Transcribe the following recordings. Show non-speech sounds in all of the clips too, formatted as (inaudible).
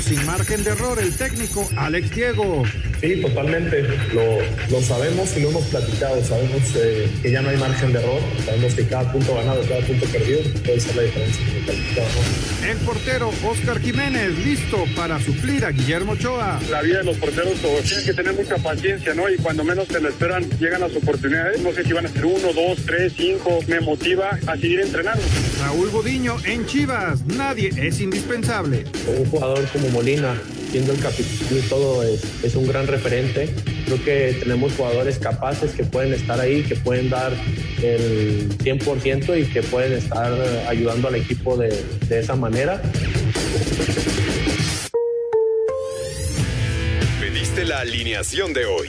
Sin margen de error el técnico Alex Diego. Sí, totalmente. Lo, lo sabemos y lo hemos platicado. Sabemos eh, que ya no hay margen de error. Sabemos que cada punto ganado, cada punto perdido puede ser la diferencia el El portero Oscar Jiménez listo para suplir a Guillermo Ochoa. La vida de los porteros pues, tienen que tener mucha paciencia, ¿no? Y cuando menos se lo esperan, llegan las oportunidades. No sé si van a ser uno, dos, tres, cinco. Me motiva a seguir entrenando. Raúl Bodiño en Chivas. Nadie es indispensable. Un jugador como Molina siendo el capitán y todo, es, un gran referente. Creo que tenemos jugadores capaces que pueden estar ahí, que pueden dar el 100% y que pueden estar ayudando al equipo de, de esa manera. Pediste la alineación de hoy.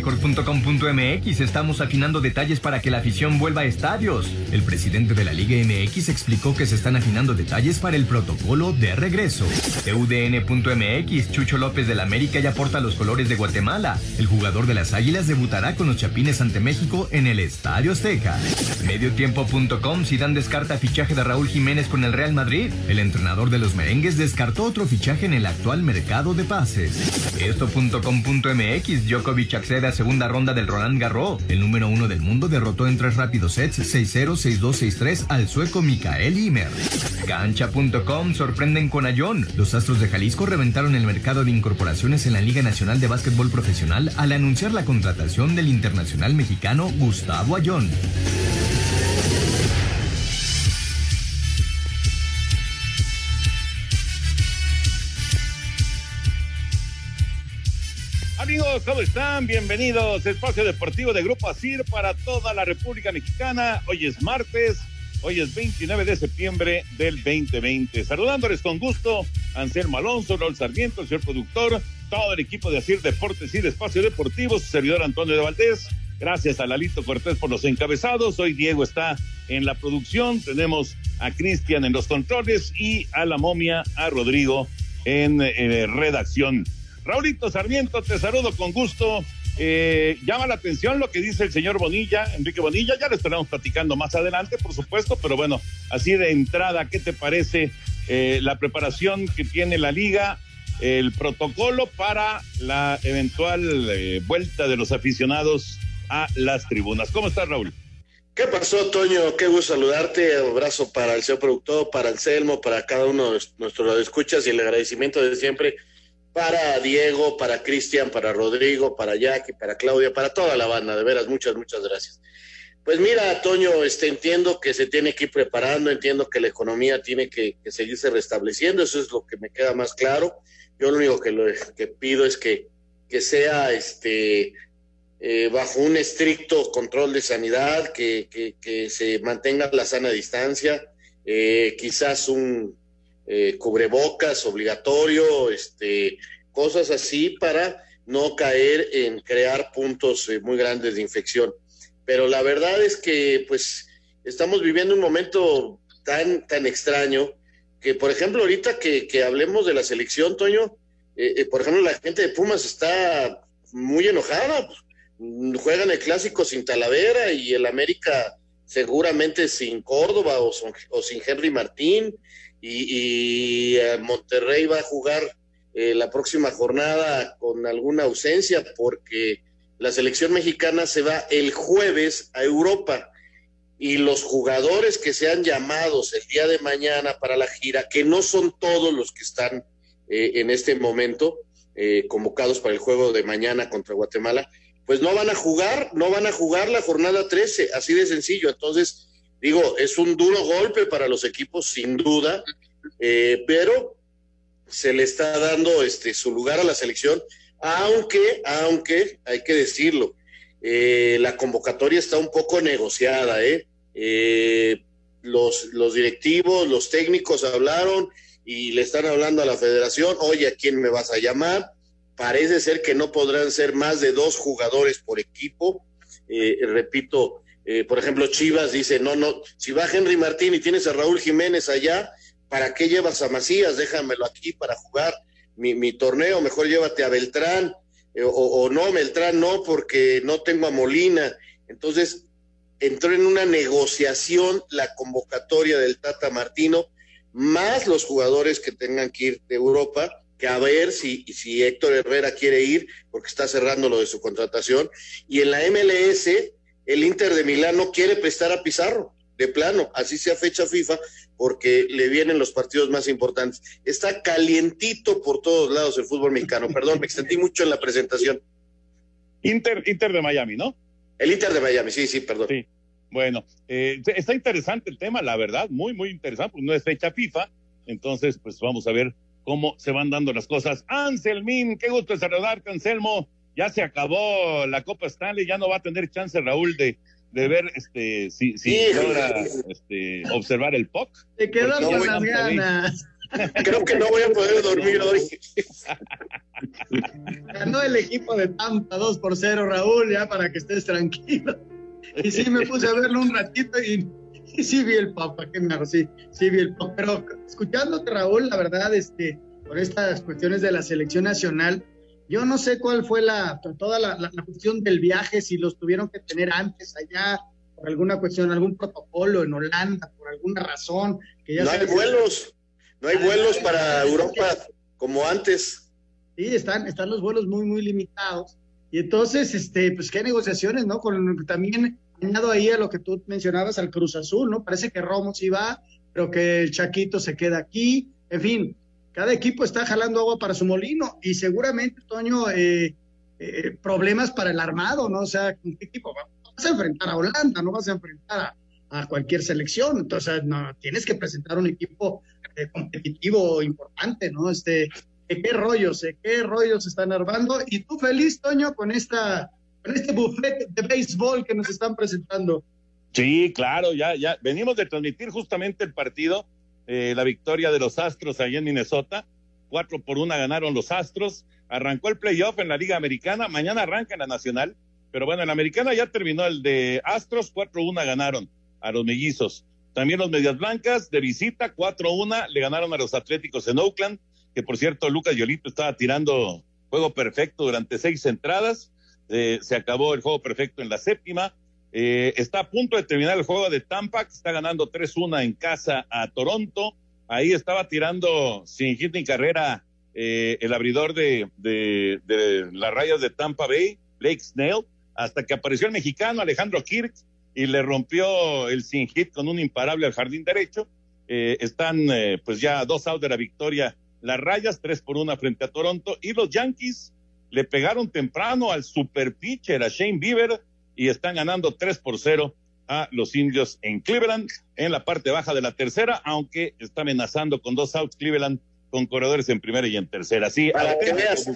Record.com.mx estamos afinando detalles para que la afición vuelva a estadios. El presidente de la Liga MX explicó que se están afinando detalles para el protocolo de regreso. UDN.mx Chucho López del América ya porta los colores de Guatemala. El jugador de las Águilas debutará con los Chapines ante México en el Estadio Azteca. Mediotiempo.com Zidane descarta fichaje de Raúl Jiménez con el Real Madrid. El entrenador de los merengues descartó otro fichaje en el actual mercado de pases. Esto.com.mx Djokovic accede a segunda ronda del Roland Garros. El número uno del mundo derrotó en tres rápidos sets 6-0, 6-2, 6-3 al sueco Mikael Imer. Cancha.com sorprenden con Ayón. Los Astros de Jalisco reventaron el mercado de incorporaciones en la Liga Nacional de Básquetbol Profesional al anunciar la contratación del internacional mexicano Gustavo Ayón. Amigos? ¿Cómo están? Bienvenidos. Espacio Deportivo de Grupo ASIR para toda la República Mexicana. Hoy es martes, hoy es 29 de septiembre del 2020. Saludándoles con gusto, Anselmo Alonso, Raúl Sarmiento, el señor productor, todo el equipo de ASIR Deportes y de Espacio Deportivo, su servidor Antonio de Valdés. Gracias a Lalito Cortés por los encabezados. Hoy Diego está en la producción. Tenemos a Cristian en los controles y a la momia, a Rodrigo en eh, redacción. Raulito Sarmiento, te saludo con gusto. Eh, llama la atención lo que dice el señor Bonilla, Enrique Bonilla, ya lo estaremos platicando más adelante, por supuesto, pero bueno, así de entrada, ¿qué te parece eh, la preparación que tiene la liga, el protocolo para la eventual eh, vuelta de los aficionados a las tribunas? ¿Cómo estás, Raúl? ¿Qué pasó, Toño? Qué gusto saludarte. Abrazo para el señor productor, para el Selmo, para cada uno de nuestros escuchas y el agradecimiento de siempre para Diego, para Cristian, para Rodrigo, para Jackie, para Claudia, para toda la banda, de veras, muchas, muchas gracias. Pues mira, Toño, este, entiendo que se tiene que ir preparando, entiendo que la economía tiene que, seguirse restableciendo, eso es lo que me queda más claro. Yo lo único que, lo, que pido es que, que sea este, eh, bajo un estricto control de sanidad, que, que se mantenga la sana distancia, eh, quizás un, eh, cubrebocas obligatorio, este, cosas así para no caer en crear puntos eh, muy grandes de infección. Pero la verdad es que pues estamos viviendo un momento tan, tan extraño que, por ejemplo, ahorita que, hablemos de la selección, Toño, eh, por ejemplo, la gente de Pumas está muy enojada. Juegan el clásico sin Talavera y el América seguramente sin Córdoba o sin Henry Martín y, eh, Monterrey va a jugar eh, la próxima jornada con alguna ausencia porque la selección mexicana se va el jueves a Europa y los jugadores que sean llamados el día de mañana para la gira, que no son todos los que están eh, en este momento convocados para el juego de mañana contra Guatemala, pues no van a jugar, no van a jugar la jornada 13, así de sencillo. Entonces, Digo, es un duro golpe para los equipos, sin duda, eh, pero se le está dando este, su lugar a la selección, aunque, aunque, hay que decirlo, eh, la convocatoria está un poco negociada, ¿eh? eh los, los directivos, los técnicos hablaron y le están hablando a la federación, oye, ¿a quién me vas a llamar? Parece ser que no podrán ser más de dos jugadores por equipo. Repito, eh, por ejemplo, Chivas dice, no, no, si va Henry Martín y tienes a Raúl Jiménez allá, ¿para qué llevas a Macías? Déjamelo aquí para jugar mi, mi torneo, mejor llévate a Beltrán, eh, o, o, no, Beltrán no, porque no tengo a Molina. Entonces, entró en una negociación la convocatoria del Tata Martino, más los jugadores que tengan que ir de Europa, que a ver si, si Héctor Herrera quiere ir, porque está cerrando lo de su contratación. Y en la MLS, el Inter de Milán no quiere prestar a Pizarro, de plano, así sea fecha FIFA, porque le vienen los partidos más importantes. Está calientito por todos lados el fútbol mexicano. (laughs) Perdón, me extendí mucho en la presentación. Inter, Inter de Miami, ¿no? El Inter de Miami, sí, sí, perdón. Sí. Bueno, eh, está interesante el tema, la verdad, muy, muy interesante, pues no es fecha FIFA, entonces pues vamos a ver cómo se van dando las cosas. Anselmín, qué gusto saludarte, Anselmo. Ya se acabó la Copa Stanley, ya no va a tener chance Raúl de, de ver este si, si logra este, observar el POC. Te quedó con las ganas. (laughs) Creo que no voy a poder dormir hoy. Ganó el equipo de Tampa 2 por 0, Raúl, ya para que estés tranquilo. Y sí, me puse a verlo un ratito y, sí vi el papa, qué me sí, sí vi el papa. Pero escuchándote, Raúl, la verdad, este, por estas cuestiones de la selección nacional, yo no sé cuál fue la, toda la, la, cuestión del viaje, si los tuvieron que tener antes allá, por alguna cuestión, algún protocolo en Holanda, por alguna razón. Que ya no hay vuelos, no hay vuelos para Europa como antes. Sí, están, están los vuelos muy, muy limitados. Y entonces, este, pues qué negociaciones, ¿no? Con también añado ahí a lo que tú mencionabas al Cruz Azul, ¿no? Parece que Romo sí va, pero que el Chaquito se queda aquí. En fin, cada equipo está jalando agua para su molino y seguramente, Toño, eh, eh, problemas para el armado, ¿no? O sea, ¿con qué equipo? Vas a enfrentar a Holanda, no vas a enfrentar a, cualquier selección. Entonces, no, tienes que presentar un equipo eh, competitivo importante, ¿no? Este, qué rollos, qué rollos están armando. Y tú feliz, Toño, con esta, con este buffet de béisbol que nos están presentando. Sí, claro, ya, ya venimos de transmitir justamente el partido, eh, la victoria de los Astros allá en Minnesota. Cuatro por una ganaron los Astros. Arrancó el playoff en la Liga Americana. Mañana arranca en la Nacional. Pero bueno, en la Americana ya terminó el de Astros. Cuatro una ganaron a los mellizos. También los Medias Blancas de visita, cuatro una le ganaron a los Atléticos en Oakland que por cierto Lucas Yolito estaba tirando juego perfecto durante seis entradas, eh, se acabó el juego perfecto en la séptima, eh, está a punto de terminar el juego de Tampa, que está ganando 3-1 en casa a Toronto, ahí estaba tirando sin hit ni carrera eh, el abridor de, de, las rayas de Tampa Bay, Blake Snell, hasta que apareció el mexicano Alejandro Kirk y le rompió el sin hit con un imparable al jardín derecho. están pues ya dos outs de la victoria. Las rayas tres por una frente a Toronto. Y los Yankees le pegaron temprano al super pitcher, a Shane Bieber, y están ganando tres por cero a los indios en Cleveland, en la parte baja de la tercera, aunque está amenazando con dos outs Cleveland con corredores en primera y en tercera. Sí, para que veas,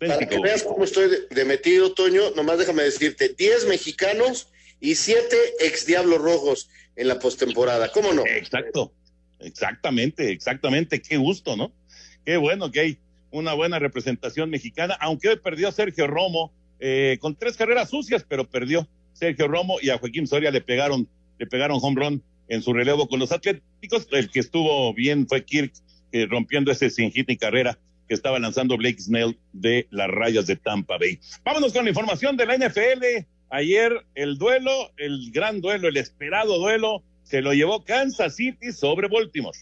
para que veas cómo estoy de, metido, Toño, nomás déjame decirte, diez mexicanos y siete ex Diablos Rojos en la postemporada, ¿cómo no? Exacto, Exactamente, exactamente. Qué gusto, ¿no? Qué bueno que hay una buena representación mexicana, aunque hoy perdió Sergio Romo eh, con tres carreras sucias, pero perdió Sergio Romo y a Joaquín Soria le pegaron, le pegaron home run en su relevo con los Atléticos. El que estuvo bien fue Kirk, eh, rompiendo ese sin hit y carrera que estaba lanzando Blake Snell de las rayas de Tampa Bay. Vámonos con la información de la NFL. Ayer el duelo, el gran duelo, el esperado duelo se lo llevó Kansas City sobre Baltimore.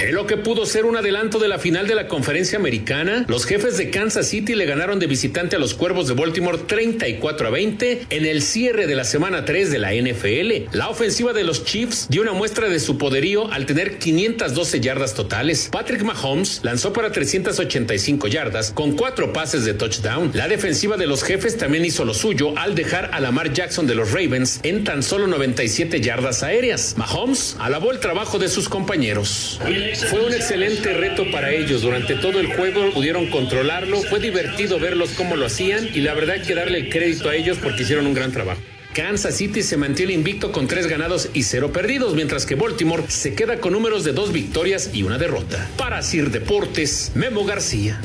En lo que pudo ser un adelanto de la final de la conferencia americana, los jefes de Kansas City le ganaron de visitante a los Cuervos de Baltimore 34 a 20 en el cierre de la semana 3 de la NFL. La ofensiva de los Chiefs dio una muestra de su poderío al tener 512 yardas totales. Patrick Mahomes lanzó para 385 yardas con cuatro pases de touchdown. La defensiva de los jefes también hizo lo suyo al dejar a Lamar Jackson de los Ravens en tan solo 97 yardas aéreas. Mahomes alabó el trabajo de sus compañeros. Fue un excelente reto para ellos. Durante todo el juego pudieron controlarlo. Fue divertido verlos cómo lo hacían y la verdad hay que darle el crédito a ellos porque hicieron un gran trabajo. Kansas City se mantiene invicto con tres ganados y cero perdidos, mientras que Baltimore se queda con números de dos victorias y una derrota. Para Sir Deportes, Memo García.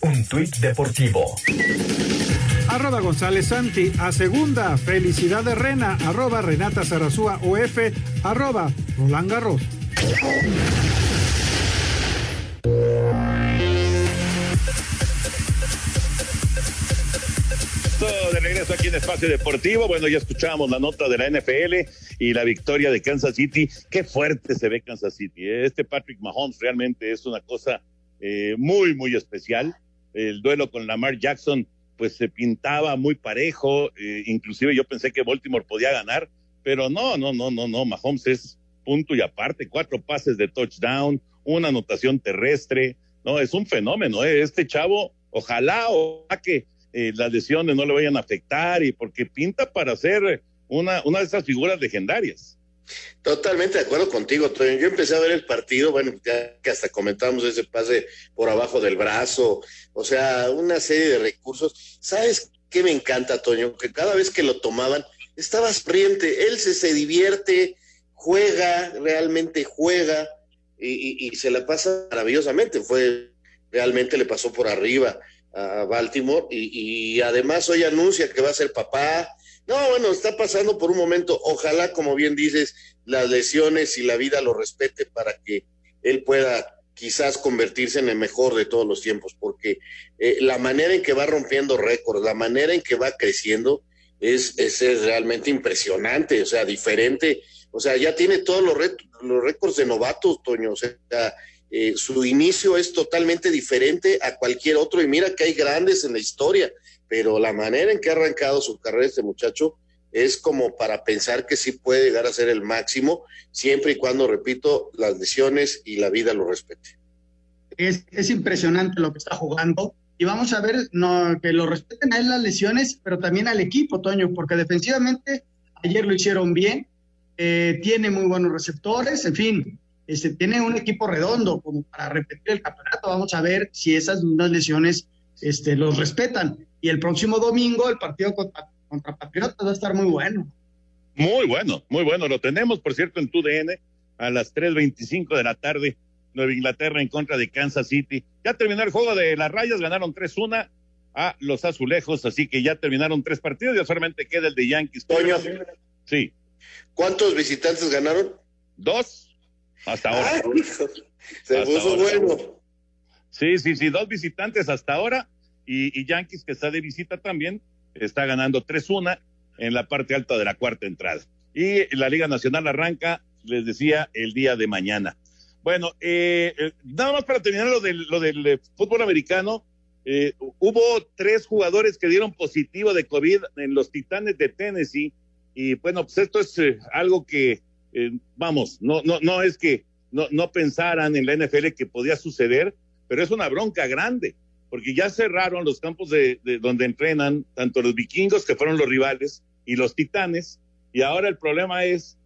Un tuit deportivo. Arroba González Santi a segunda. Felicidad de Rena. Arroba Renata Sarazúa OF. Arroba Roland Garros. Regreso aquí en Espacio Deportivo. Bueno, ya escuchábamos la nota de la NFL y la victoria de Kansas City. Qué fuerte se ve Kansas City. ¿eh? Este Patrick Mahomes realmente es una cosa eh, muy, muy especial. El duelo con Lamar Jackson, pues se pintaba muy parejo. Eh, inclusive yo pensé que Baltimore podía ganar, pero no, no, no, no, no. Mahomes es punto y aparte. Cuatro pases de touchdown, una anotación terrestre. No, es un fenómeno. Este chavo, ojalá, o que eh, las lesiones no le vayan a afectar y porque pinta para ser una, una de esas figuras legendarias. Totalmente de acuerdo contigo, Toño. Yo empecé a ver el partido, bueno, ya que hasta comentamos ese pase por abajo del brazo, o sea, una serie de recursos. ¿Sabes qué me encanta, Toño? Que cada vez que lo tomaban, estaba friente, él se, se divierte, juega, realmente juega y, y se la pasa maravillosamente. Fue, realmente le pasó por arriba a Baltimore y, además hoy anuncia que va a ser papá. No, bueno, está pasando por un momento. Ojalá, como bien dices, las lesiones y la vida lo respete para que él pueda quizás convertirse en el mejor de todos los tiempos, porque eh, la manera en que va rompiendo récords, la manera en que va creciendo, es, es, realmente impresionante, o sea, diferente. O sea, ya tiene todos los, los récords de novatos, Toño. O sea, eh, su inicio es totalmente diferente a cualquier otro y mira que hay grandes en la historia, pero la manera en que ha arrancado su carrera este muchacho es como para pensar que sí puede llegar a ser el máximo, siempre y cuando, repito, las lesiones y la vida lo respete. Es, es impresionante lo que está jugando y vamos a ver no, que lo respeten a él las lesiones, pero también al equipo, Toño, porque defensivamente ayer lo hicieron bien, eh, tiene muy buenos receptores, en fin, este, tiene un equipo redondo como para repetir el campeonato. Vamos a ver si esas mismas lesiones este, los respetan. Y el próximo domingo el partido contra, contra Patriotas va a estar muy bueno. Muy bueno, muy bueno. Lo tenemos, por cierto, en TUDN a las 3.25 de la tarde. Nueva Inglaterra en contra de Kansas City. Ya terminó el juego de las rayas, ganaron 3-1 a los azulejos, así que ya terminaron tres partidos y solamente queda el de Yankees. Toño. Sí. ¿Cuántos visitantes ganaron? Dos. Hasta ahora. se puso bueno. Sí, sí, sí, dos visitantes hasta ahora y, Yankees que está de visita también está ganando 3-1 en la parte alta de la cuarta entrada. Y la Liga Nacional arranca, les decía, el día de mañana. Bueno, eh, eh, nada más para terminar lo del, lo del eh, fútbol americano, hubo tres jugadores que dieron positivo de COVID en los Titanes de Tennessee y bueno, pues esto es algo que eh, vamos, no, no, no es que no, no pensaran en la NFL que podía suceder, pero es una bronca grande, porque ya cerraron los campos de, donde entrenan tanto los vikingos, que fueron los rivales, y los titanes, y ahora el problema es,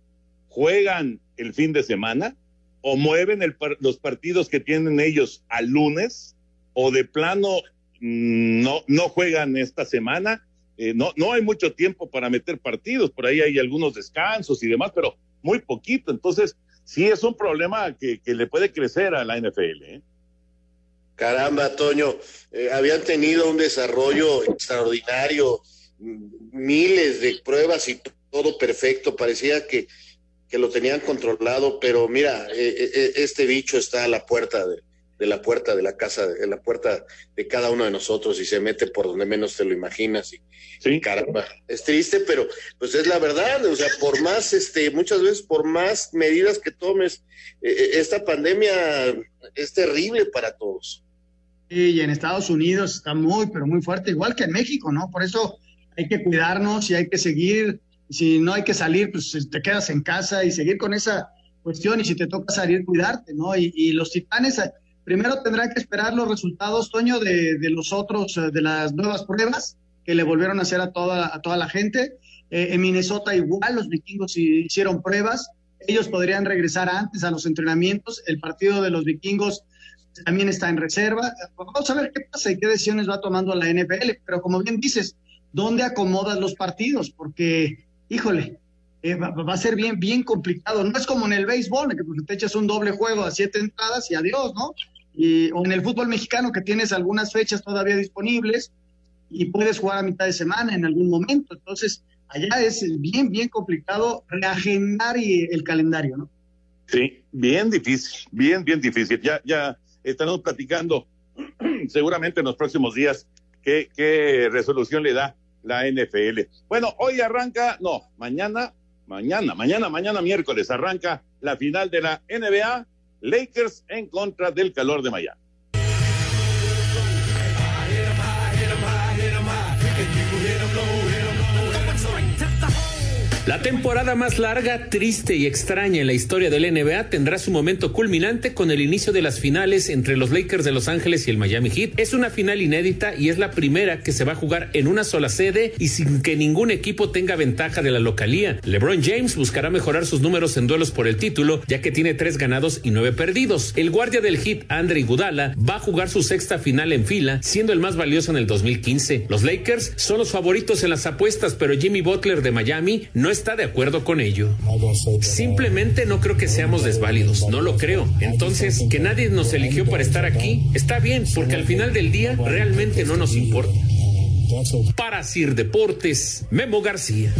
¿juegan el fin de semana o mueven el, los partidos que tienen ellos al lunes o de plano mm, no, no juegan esta semana? Eh, no, no hay mucho tiempo para meter partidos, por ahí hay algunos descansos y demás, pero muy poquito. Entonces, sí es un problema que, le puede crecer a la NFL. ¿eh? Caramba, Toño, eh, habían tenido un desarrollo extraordinario, miles de pruebas y todo perfecto, parecía que, que lo tenían controlado, pero mira, eh, este bicho está a la puerta de, de la puerta de la casa, de la puerta de cada uno de nosotros y se mete por donde menos te lo imaginas. Y, sí. caramba, es triste, pero pues es la verdad, o sea, por más, este, muchas veces por más medidas que tomes, eh, eh, esta pandemia es terrible para todos. Sí, y en Estados Unidos está muy, pero muy fuerte, igual que en México, ¿no? Por eso hay que cuidarnos y hay que seguir, si no hay que salir, pues te quedas en casa y seguir con esa cuestión y si te toca salir, cuidarte, ¿no? Y, y los titanes Primero tendrán que esperar los resultados, Toño, de, los otros, eh, de las nuevas pruebas que le volvieron a hacer a toda, a toda la gente. Eh, en Minnesota igual, los vikingos hicieron pruebas ellos podrían regresar antes a los entrenamientos. El partido de los vikingos también está en reserva. Vamos a ver qué pasa y qué decisiones va tomando la NFL. Pero como bien dices, ¿dónde acomodas los partidos? Porque, híjole, eh, va, a ser bien, bien complicado. No es como en el béisbol, en que pues, te echas un doble juego a siete entradas y adiós, ¿no? Y, o en el fútbol mexicano, que tienes algunas fechas todavía disponibles y puedes jugar a mitad de semana en algún momento. Entonces, allá es bien, bien complicado reagendar el calendario, ¿no? Sí, bien difícil, bien, bien difícil. Ya, ya estaremos platicando (clears throat) seguramente en los próximos días qué, qué resolución le da la NFL. Bueno, hoy arranca, no, mañana, mañana, mañana, mañana miércoles arranca la final de la NBA, Lakers en contra del calor de Miami. La temporada más larga, triste y extraña en la historia del NBA tendrá su momento culminante con el inicio de las finales entre los Lakers de Los Ángeles y el Miami Heat. Es una final inédita y es la primera que se va a jugar en una sola sede y sin que ningún equipo tenga ventaja de la localía. LeBron James buscará mejorar sus números en duelos por el título, ya que tiene tres ganados y nueve perdidos. El guardia del Heat, Andre Iguodala, va a jugar su sexta final en fila, siendo el más valioso en el 2015. Los Lakers son los favoritos en las apuestas, pero Jimmy Butler de Miami no está de acuerdo con ello. Simplemente no creo que seamos desválidos, no lo creo. Entonces, que nadie nos eligió para estar aquí, está bien, porque al final del día realmente no nos importa. Para Sir Deportes, Memo García.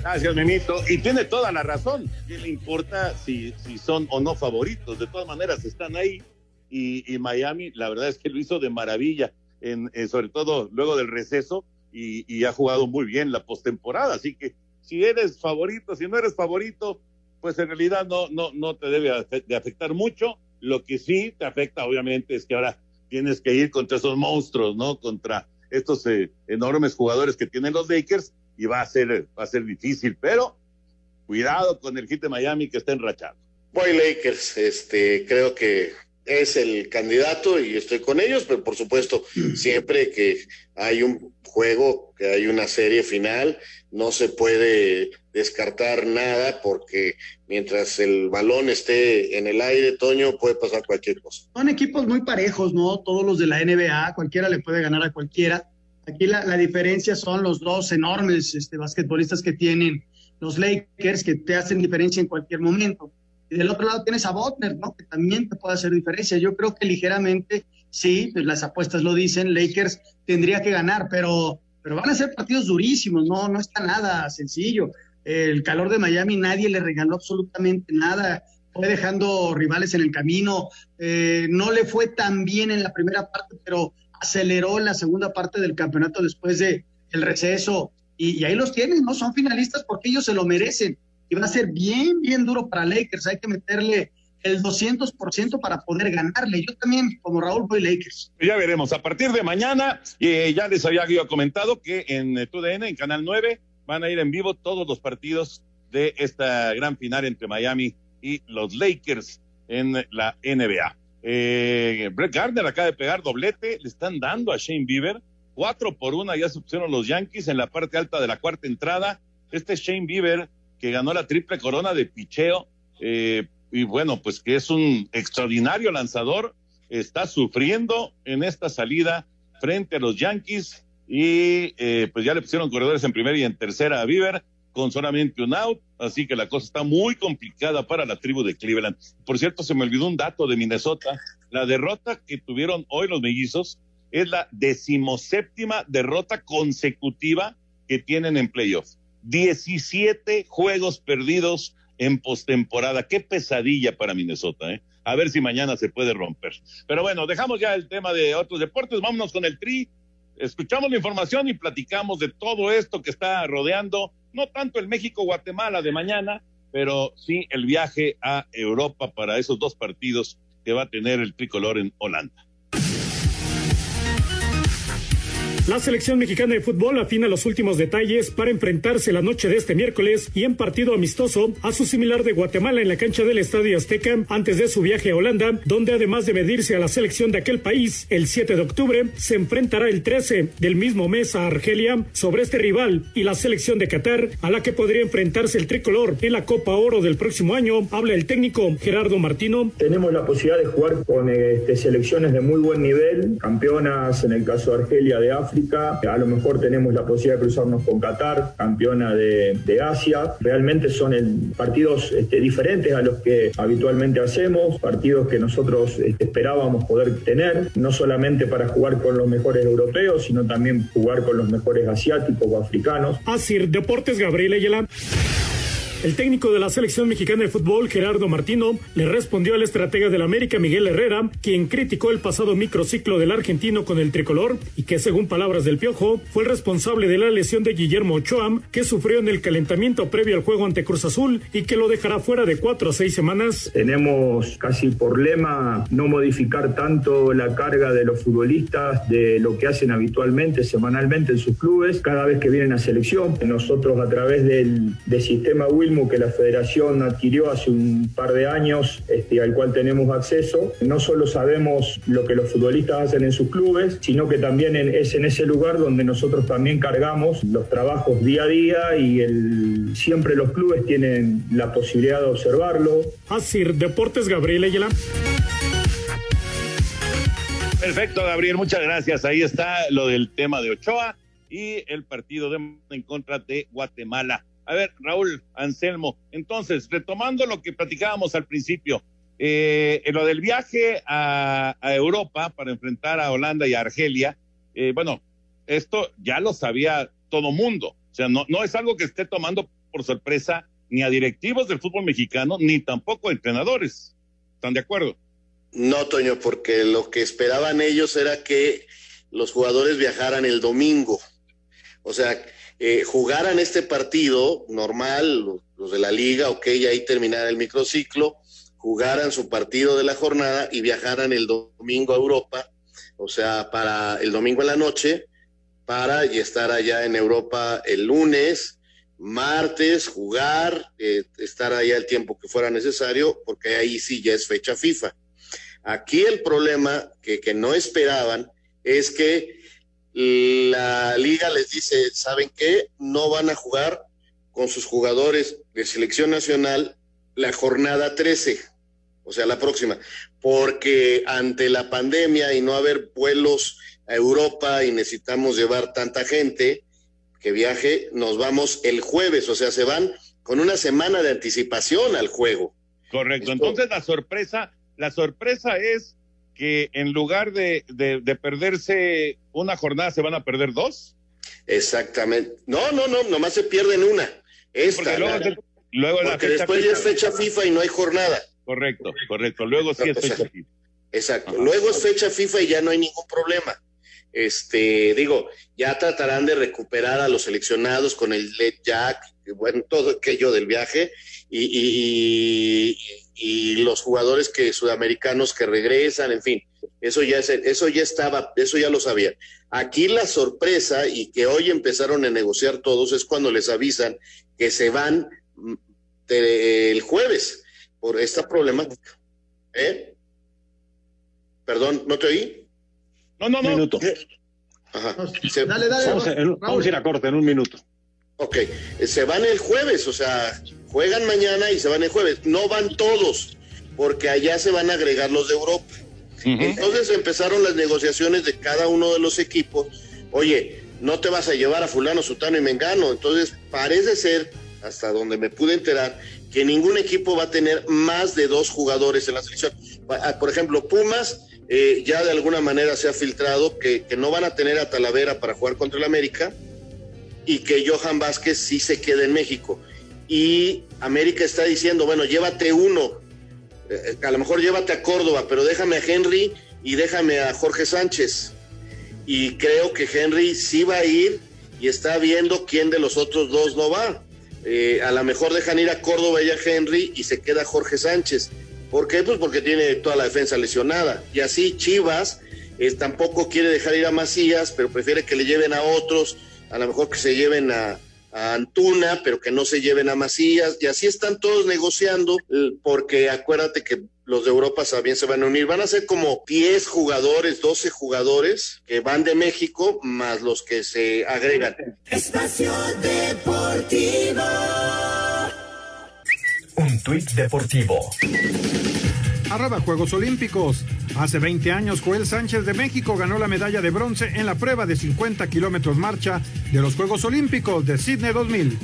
Gracias, Memito. Y tiene toda la razón. ¿Qué le importa si, si son o no favoritos? De todas maneras, están ahí. Y, Miami, la verdad es que lo hizo de maravilla, en, eh, sobre todo luego del receso y, ha jugado muy bien la postemporada. Así que si eres favorito, si no eres favorito, pues en realidad no, no, no te debe de afectar mucho. Lo que sí te afecta, obviamente, es que ahora tienes que ir contra esos monstruos, ¿no? Contra estos eh, enormes jugadores que tienen los Lakers y va a ser, va a ser difícil, pero cuidado con el hit de Miami que está enrachado. Voy Lakers, este, creo que es el candidato y estoy con ellos, pero por supuesto, siempre que hay un juego, que hay una serie final, no se puede descartar nada porque mientras el balón esté en el aire, Toño, puede pasar cualquier cosa. Son equipos muy parejos, ¿no? Todos los de la NBA, cualquiera le puede ganar a cualquiera. Aquí la, la diferencia son los dos enormes este, basquetbolistas que tienen los Lakers, que te hacen diferencia en cualquier momento. Y del otro lado tienes a Butler, ¿no? Que también te puede hacer diferencia. Yo creo que ligeramente, sí, pues las apuestas lo dicen, Lakers tendría que ganar, pero, pero van a ser partidos durísimos, no, no está nada sencillo. El calor de Miami nadie le regaló absolutamente nada, fue dejando rivales en el camino, eh, no le fue tan bien en la primera parte, pero aceleró la segunda parte del campeonato después de el receso. Y, y ahí los tienen, ¿no? Son finalistas porque ellos se lo merecen y va a ser bien, bien duro para Lakers. Hay que meterle el 200% para poder ganarle. Yo también, como Raúl, voy Lakers. Ya veremos. A partir de mañana, eh, ya les había comentado que en eh, TUDN, en Canal 9, van a ir en vivo todos los partidos de esta gran final entre Miami y los Lakers en la NBA. Eh, Brett Gardner acaba de pegar doblete, le están dando a Shane Bieber. Cuatro por una ya se pusieron los Yankees en la parte alta de la cuarta entrada. Este Shane Bieber que ganó la triple corona de picheo, eh, y bueno, pues que es un extraordinario lanzador, está sufriendo en esta salida frente a los Yankees y eh, pues ya le pusieron corredores en primera y en tercera a Bieber con solamente un out, así que la cosa está muy complicada para la tribu de Cleveland. Por cierto, se me olvidó un dato de Minnesota, la derrota que tuvieron hoy los mellizos es la decimoséptima derrota consecutiva que tienen en playoffs. 17 juegos perdidos en postemporada. Qué pesadilla para Minnesota, ¿eh? A ver si mañana se puede romper. Pero bueno, dejamos ya el tema de otros deportes, vámonos con el tri. Escuchamos la información y platicamos de todo esto que está rodeando, no tanto el México-Guatemala de mañana, pero sí el viaje a Europa para esos dos partidos que va a tener el tricolor en Holanda. La selección mexicana de fútbol afina los últimos detalles para enfrentarse la noche de este miércoles y en partido amistoso a su similar de Guatemala en la cancha del Estadio Azteca antes de su viaje a Holanda, donde además de medirse a la selección de aquel país el 7 de octubre, se enfrentará el 13 del mismo mes a Argelia sobre este rival y la selección de Qatar a la que podría enfrentarse el tricolor en la Copa Oro del próximo año. Habla el técnico Gerardo Martino. Tenemos la posibilidad de jugar con este, selecciones de muy buen nivel, campeonas en el caso de Argelia de África a lo mejor tenemos la posibilidad de cruzarnos con Qatar, campeona de, Asia. Realmente son partidos este, diferentes a los que habitualmente hacemos, partidos que nosotros este, esperábamos poder tener, no solamente para jugar con los mejores europeos, sino también jugar con los mejores asiáticos o africanos. Así, Deportes Gabriel Ayala. El técnico de la selección mexicana de fútbol, Gerardo Martino, le respondió al estratega del América, Miguel Herrera, quien criticó el pasado microciclo del argentino con el tricolor y que, según palabras del Piojo, fue el responsable de la lesión de Guillermo Ochoa, que sufrió en el calentamiento previo al juego ante Cruz Azul y que lo dejará fuera de cuatro a seis semanas. Tenemos casi por lema no modificar tanto la carga de los futbolistas de lo que hacen habitualmente, semanalmente en sus clubes, cada vez que vienen a selección. Nosotros a través del, sistema Que la federación adquirió hace un par de años, este, al cual tenemos acceso. No solo sabemos lo que los futbolistas hacen en sus clubes, sino que también es en ese lugar donde nosotros también cargamos los trabajos día a día y el, siempre los clubes tienen la posibilidad de observarlo. Así, Deportes Gabriel Ayala. Perfecto, Gabriel, muchas gracias. Ahí está lo del tema de Ochoa y el partido de, en contra de Guatemala. A ver, Raúl Anselmo, entonces, retomando lo que platicábamos al principio, eh, en lo del viaje a, Europa para enfrentar a Holanda y a Argelia, eh, bueno, esto ya lo sabía todo mundo. O sea, no, no es algo que esté tomando por sorpresa ni a directivos del fútbol mexicano, ni tampoco a entrenadores. ¿Están de acuerdo? No, Toño, porque lo que esperaban ellos era que los jugadores viajaran el domingo. O sea, eh, jugaran este partido normal, los, de la liga, ok, y ahí terminara el microciclo, jugaran su partido de la jornada y viajaran el domingo a Europa, o sea, para el domingo en la noche, para y estar allá en Europa el lunes, martes, jugar, eh, estar allá el tiempo que fuera necesario, porque ahí sí ya es fecha FIFA. Aquí el problema que, que no esperaban es que la liga les dice, ¿saben qué? No van a jugar con sus jugadores de selección nacional la jornada 13, o sea, la próxima, porque ante la pandemia y no haber vuelos a Europa y necesitamos llevar tanta gente que viaje, nos vamos el jueves, o sea, se van con una semana de anticipación al juego. Correcto, entonces la sorpresa, la sorpresa es que en lugar de, perderse una jornada, se van a perder dos. Exactamente. No, no, no, nomás se pierden una. Esta. Porque, luego, porque después ya es fecha FIFA y no hay jornada. Correcto, correcto. Luego sí es fecha FIFA. Exacto. Luego es fecha FIFA y ya no hay ningún problema. Este, digo, ya tratarán de recuperar a los seleccionados con el LED Jack, bueno, todo aquello del viaje, y, y, los jugadores que sudamericanos que regresan, en fin, eso ya es, eso ya estaba, eso ya lo sabía. Aquí la sorpresa y que hoy empezaron a negociar todos es cuando les avisan que se van mm, el jueves por esta problemática. ¿Eh? Perdón, ¿no te oí? No, no, no. Minuto. Ajá. dale, dale. vamos a ir a corte en un minuto. Ok, se van el jueves, o sea, juegan mañana y se van el jueves. No van todos, porque allá se van a agregar los de Europa. Entonces empezaron las negociaciones de cada uno de los equipos. Oye, no te vas a llevar a fulano, sutano y mengano. Entonces parece ser, hasta donde me pude enterar, que ningún equipo va a tener más de dos jugadores en la selección. Ah, por ejemplo, Pumas eh, ya de alguna manera se ha filtrado que, que no van a tener a Talavera para jugar contra el América y que Johan Vázquez sí se quede en México. Y América está diciendo, bueno, llévate uno, eh, a lo mejor llévate a Córdoba, pero déjame a Henry y déjame a Jorge Sánchez. Y creo que Henry sí va a ir y está viendo quién de los otros dos no va. Eh, a lo mejor dejan ir a Córdoba y a Henry y se queda Jorge Sánchez. ¿Por qué? Pues porque tiene toda la defensa lesionada. Y así Chivas tampoco quiere dejar ir a Macías, pero prefiere que le lleven a otros, a lo mejor que se lleven a, a Antuna, pero que no se lleven a Macías, y así están todos negociando, porque acuérdate que los de Europa también se van a unir. Van a ser como 10 jugadores, 12 jugadores que van de México, más los que se agregan. Espacio Deportivo. Un tuit deportivo. Arroba Juegos Olímpicos. Hace 20 años, Joel Sánchez de México ganó la medalla de bronce en la prueba de 50 kilómetros marcha de los Juegos Olímpicos de Sydney 2000.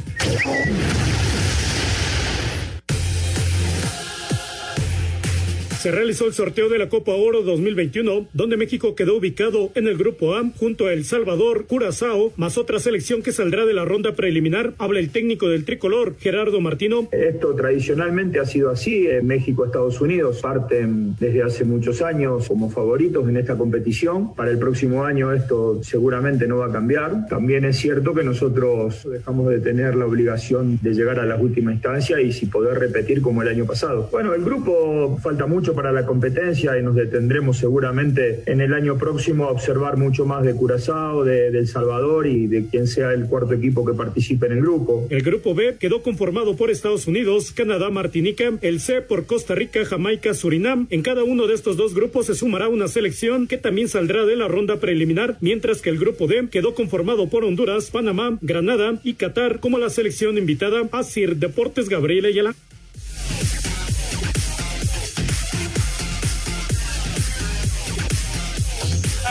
Se realizó el sorteo de la Copa Oro 2021, donde México quedó ubicado en el grupo A junto a El Salvador, Curazao, más otra selección que saldrá de la ronda preliminar. Habla el técnico del tricolor, Gerardo Martino. Esto tradicionalmente ha sido así. En México, Estados Unidos parten desde hace muchos años como favoritos en esta competición. Para el próximo año esto seguramente no va a cambiar. También es cierto que nosotros dejamos de tener la obligación de llegar a la última instancia y si poder repetir como el año pasado. Bueno, el grupo falta mucho para la competencia y nos detendremos seguramente en el año próximo a observar mucho más de Curazao, de, El Salvador y de quien sea el cuarto equipo que participe en el grupo. El grupo B quedó conformado por Estados Unidos, Canadá, Martinica, el C por Costa Rica, Jamaica, Surinam. En cada uno de estos dos grupos se sumará una selección que también saldrá de la ronda preliminar, mientras que el grupo D quedó conformado por Honduras, Panamá, Granada y Qatar como la selección invitada a Sir Deportes Gabriel Ayala.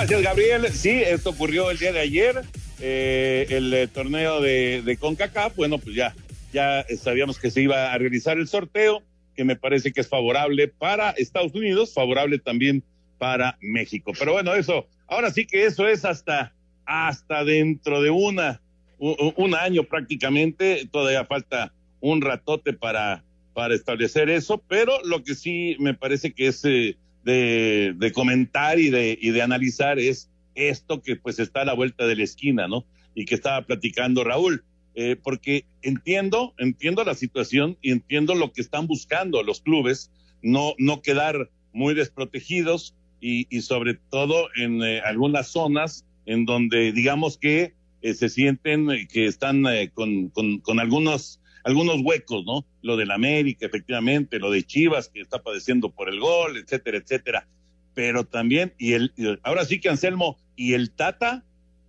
Gracias, Gabriel. Sí, esto ocurrió el día de ayer. Eh, el eh, torneo de, de, CONCACAF, bueno, pues ya, ya sabíamos que se iba a realizar el sorteo, que me parece que es favorable para Estados Unidos, favorable también para México. Pero bueno, eso, ahora sí que eso es hasta, hasta dentro de una, un, año prácticamente, todavía falta un ratote para, para establecer eso, pero lo que sí me parece que es eh, de, comentar y de, y de analizar es esto que pues está a la vuelta de la esquina, ¿no? Y que estaba platicando Raúl, eh, porque entiendo, entiendo la situación y entiendo lo que están buscando los clubes, no, no quedar muy desprotegidos y, y sobre todo en eh, algunas zonas en donde digamos que eh, se sienten que están con, con algunos algunos huecos, ¿no? Lo del América, efectivamente, lo de Chivas, que está padeciendo por el gol, etcétera, etcétera. Pero también, y el, ahora sí que Anselmo, ¿y el Tata?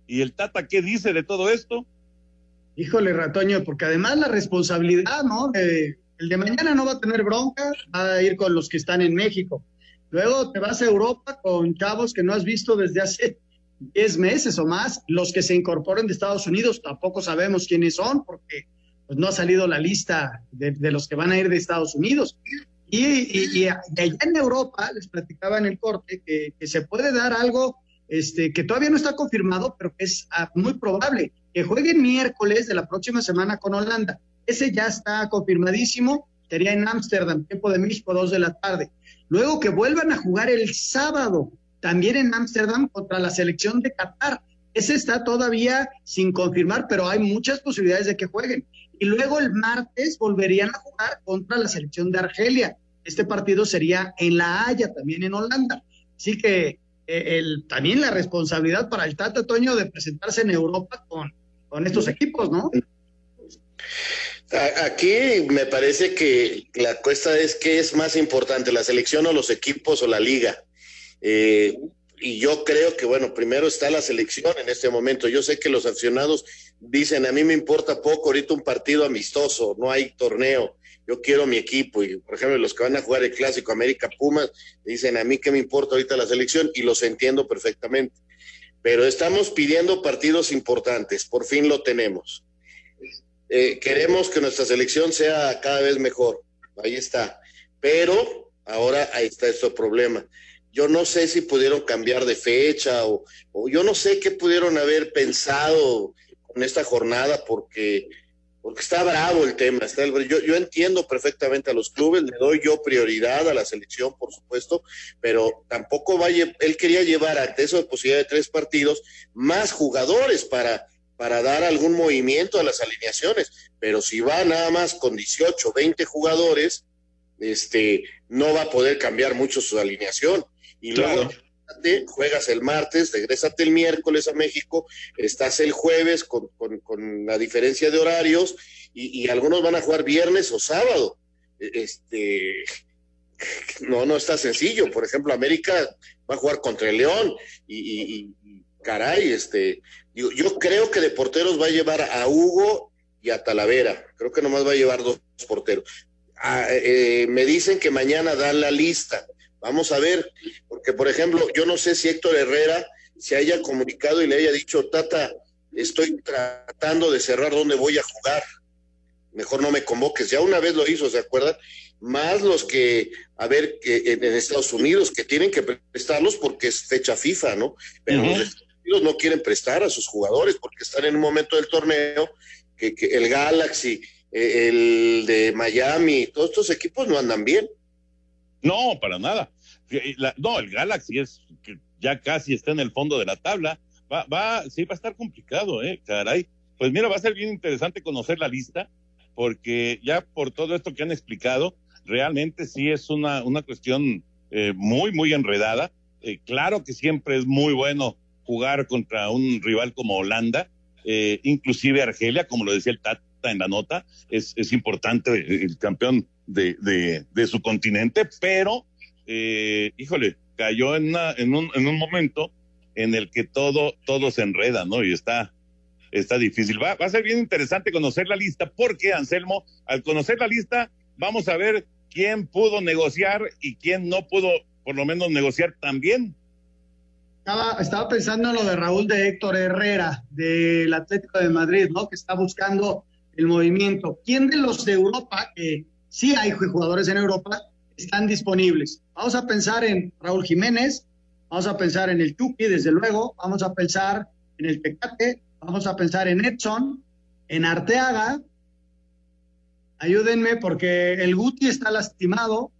¿Y el Tata qué dice de todo esto? Híjole, Ratoño, porque además la responsabilidad, ¿no? el de mañana no va a tener bronca, va a ir con los que están en México. Luego te vas a Europa con chavos que no has visto desde hace 10 meses o más. Los que se incorporen de Estados Unidos tampoco sabemos quiénes son, porque pues no ha salido la lista de, los que van a ir de Estados Unidos. Y, allá en Europa, les platicaba en el corte, que, se puede dar algo este, que todavía no está confirmado, pero que es ah, muy probable, que jueguen miércoles de la próxima semana con Holanda. Ese ya está confirmadísimo, sería en Ámsterdam, tiempo de México, dos de la tarde. Luego que vuelvan a jugar el sábado, también en Ámsterdam, contra la selección de Qatar. Ese está todavía sin confirmar, pero hay muchas posibilidades de que jueguen y luego el martes volverían a jugar contra la selección de Argelia. Este partido sería en La Haya, también en Holanda. Así que eh, el, también la responsabilidad para el Tata Toño de presentarse en Europa con, con estos equipos, ¿no? Aquí me parece que la cuesta es qué es más importante, la selección o los equipos o la liga. Eh, y yo creo que, bueno, primero está la selección en este momento. Yo sé que los aficionados dicen, a mí me importa poco ahorita un partido amistoso, no hay torneo, yo quiero mi equipo. Y, por ejemplo, los que van a jugar el Clásico América Pumas, dicen, a mí qué me importa ahorita la selección, y los entiendo perfectamente. Pero estamos pidiendo partidos importantes, por fin lo tenemos. Eh, queremos que nuestra selección sea cada vez mejor, ahí está. Pero ahora ahí está este problema yo no sé si pudieron cambiar de fecha o, yo no sé qué pudieron haber pensado con esta jornada porque, porque está bravo el tema. Está yo, yo entiendo perfectamente a los clubes, le doy yo prioridad a la selección, por supuesto, pero tampoco vaya, él quería llevar ante eso de posibilidad de tres partidos más jugadores para, para dar algún movimiento a las alineaciones, pero si va nada más con 18, 20 jugadores, este, no va a poder cambiar mucho su alineación. Y luego, juegas el martes, regrésate el miércoles a México, estás el jueves con, la diferencia de horarios y, algunos van a jugar viernes o sábado. E, este, no, no está sencillo. Por ejemplo, América va a jugar contra el León y, caray, este, yo, yo, creo que de porteros va a llevar a Hugo y a Talavera. Creo que nomás va a llevar dos porteros. Ah, eh, me dicen que mañana dan la lista. Vamos a ver, porque por ejemplo, yo no sé si Héctor Herrera se haya comunicado y le haya dicho, Tata, estoy tratando de cerrar dónde voy a jugar. Mejor no me convoques. Ya una vez lo hizo, ¿se acuerdan? Más los que, a ver, que en, Estados Unidos, que tienen que prestarlos porque es fecha FIFA, ¿no? Pero los Estados Unidos no quieren prestar a sus jugadores porque están en un momento del torneo que, que el Galaxy, eh, el de Miami, todos estos equipos no andan bien. No, para nada. no, el Galaxy es ya casi está en el fondo de la tabla. Va, va, sí, va a estar complicado, eh, caray. Pues mira, va a ser bien interesante conocer la lista, porque ya por todo esto que han explicado, realmente sí es una, una cuestión eh, muy, muy enredada. Eh, claro que siempre es muy bueno jugar contra un rival como Holanda, eh, inclusive Argelia, como lo decía el Tata en la nota, es, es importante el campeón de, de, su continente, pero, eh, híjole, cayó en, en, un, en un momento en el que todo, todo se enreda, ¿no? Y está, está difícil. Va, va a ser bien interesante conocer la lista, porque, Anselmo, al conocer la lista, vamos a ver quién pudo negociar y quién no pudo, por lo menos, negociar también. Estaba, estaba pensando en lo de Raúl de Héctor Herrera, del Atlético de Madrid, ¿no? Que está buscando el movimiento. ¿Quién de los de Europa, que sí hay jugadores en Europa, están disponibles. Vamos a pensar en Raúl Jiménez, vamos a pensar en el Chucky, desde luego, vamos a pensar en el Tecate, vamos a pensar en Edson, en Arteaga. Ayúdenme porque el Guti está lastimado.